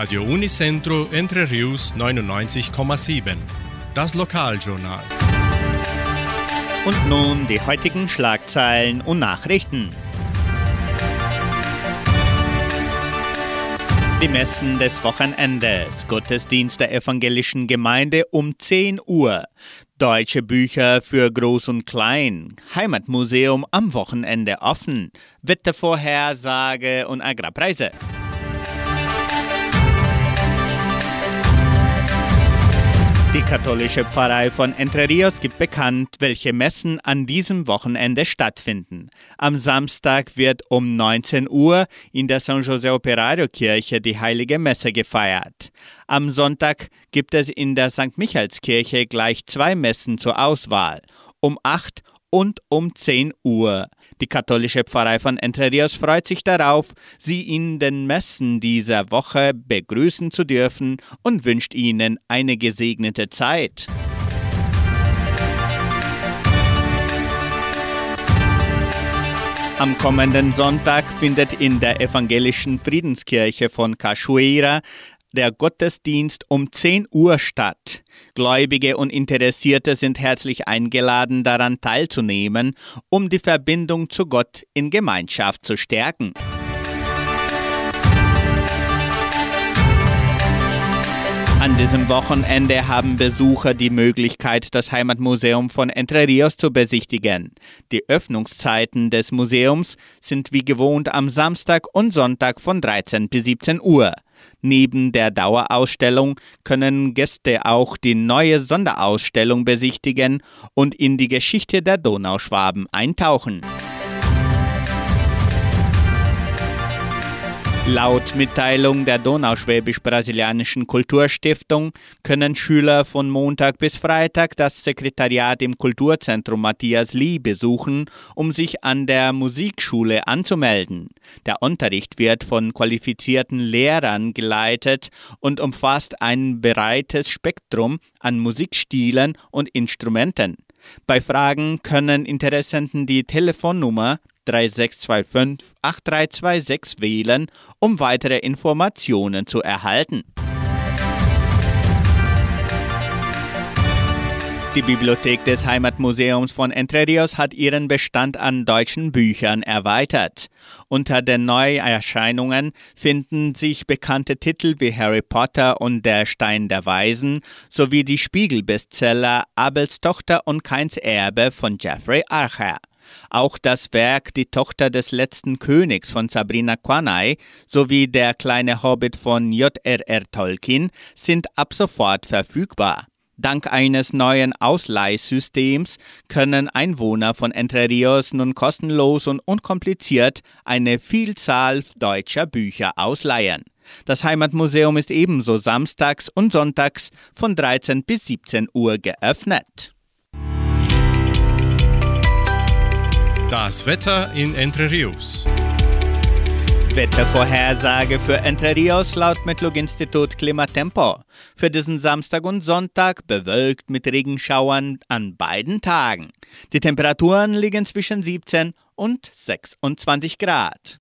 Radio Unicentro Entre Rius 99,7. Das Lokaljournal. Und nun die heutigen Schlagzeilen und Nachrichten. Die Messen des Wochenendes. Gottesdienst der evangelischen Gemeinde um 10 Uhr. Deutsche Bücher für Groß und Klein. Heimatmuseum am Wochenende offen. Wettervorhersage und Agrarpreise. Katholische Pfarrei von Entre Rios gibt bekannt, welche Messen an diesem Wochenende stattfinden. Am Samstag wird um 19 Uhr in der San José Operario Kirche die heilige Messe gefeiert. Am Sonntag gibt es in der St. Michaelskirche gleich zwei Messen zur Auswahl. Um 8 und um 10 Uhr. Die katholische Pfarrei von Entre Rios freut sich darauf, Sie in den Messen dieser Woche begrüßen zu dürfen und wünscht Ihnen eine gesegnete Zeit. Am kommenden Sonntag findet in der evangelischen Friedenskirche von Cachoeira der Gottesdienst um 10 Uhr statt. Gläubige und Interessierte sind herzlich eingeladen, daran teilzunehmen, um die Verbindung zu Gott in Gemeinschaft zu stärken. An diesem Wochenende haben Besucher die Möglichkeit, das Heimatmuseum von Entre Rios zu besichtigen. Die Öffnungszeiten des Museums sind wie gewohnt am Samstag und Sonntag von 13 bis 17 Uhr. Neben der Dauerausstellung können Gäste auch die neue Sonderausstellung besichtigen und in die Geschichte der Donauschwaben eintauchen. Laut Mitteilung der Donauschwäbisch-Brasilianischen Kulturstiftung können Schüler von Montag bis Freitag das Sekretariat im Kulturzentrum Matthias Lee besuchen, um sich an der Musikschule anzumelden. Der Unterricht wird von qualifizierten Lehrern geleitet und umfasst ein breites Spektrum an Musikstilen und Instrumenten. Bei Fragen können Interessenten die Telefonnummer 3625 8326 wählen, um weitere Informationen zu erhalten. Die Bibliothek des Heimatmuseums von Entre Rios hat ihren Bestand an deutschen Büchern erweitert. Unter den Neuerscheinungen finden sich bekannte Titel wie Harry Potter und Der Stein der Weisen sowie die Spiegel-Bestseller Abels Tochter und Keins Erbe von Jeffrey Archer. Auch das Werk Die Tochter des letzten Königs von Sabrina Quanay sowie Der kleine Hobbit von J.R.R. Tolkien sind ab sofort verfügbar. Dank eines neuen Ausleihsystems können Einwohner von Entre Rios nun kostenlos und unkompliziert eine Vielzahl deutscher Bücher ausleihen. Das Heimatmuseum ist ebenso samstags und sonntags von 13 bis 17 Uhr geöffnet. Das Wetter in Entre Rios. Wettervorhersage für Entre Rios laut Metlog-Institut Klimatempo. Für diesen Samstag und Sonntag bewölkt mit Regenschauern an beiden Tagen. Die Temperaturen liegen zwischen 17 und 26 Grad.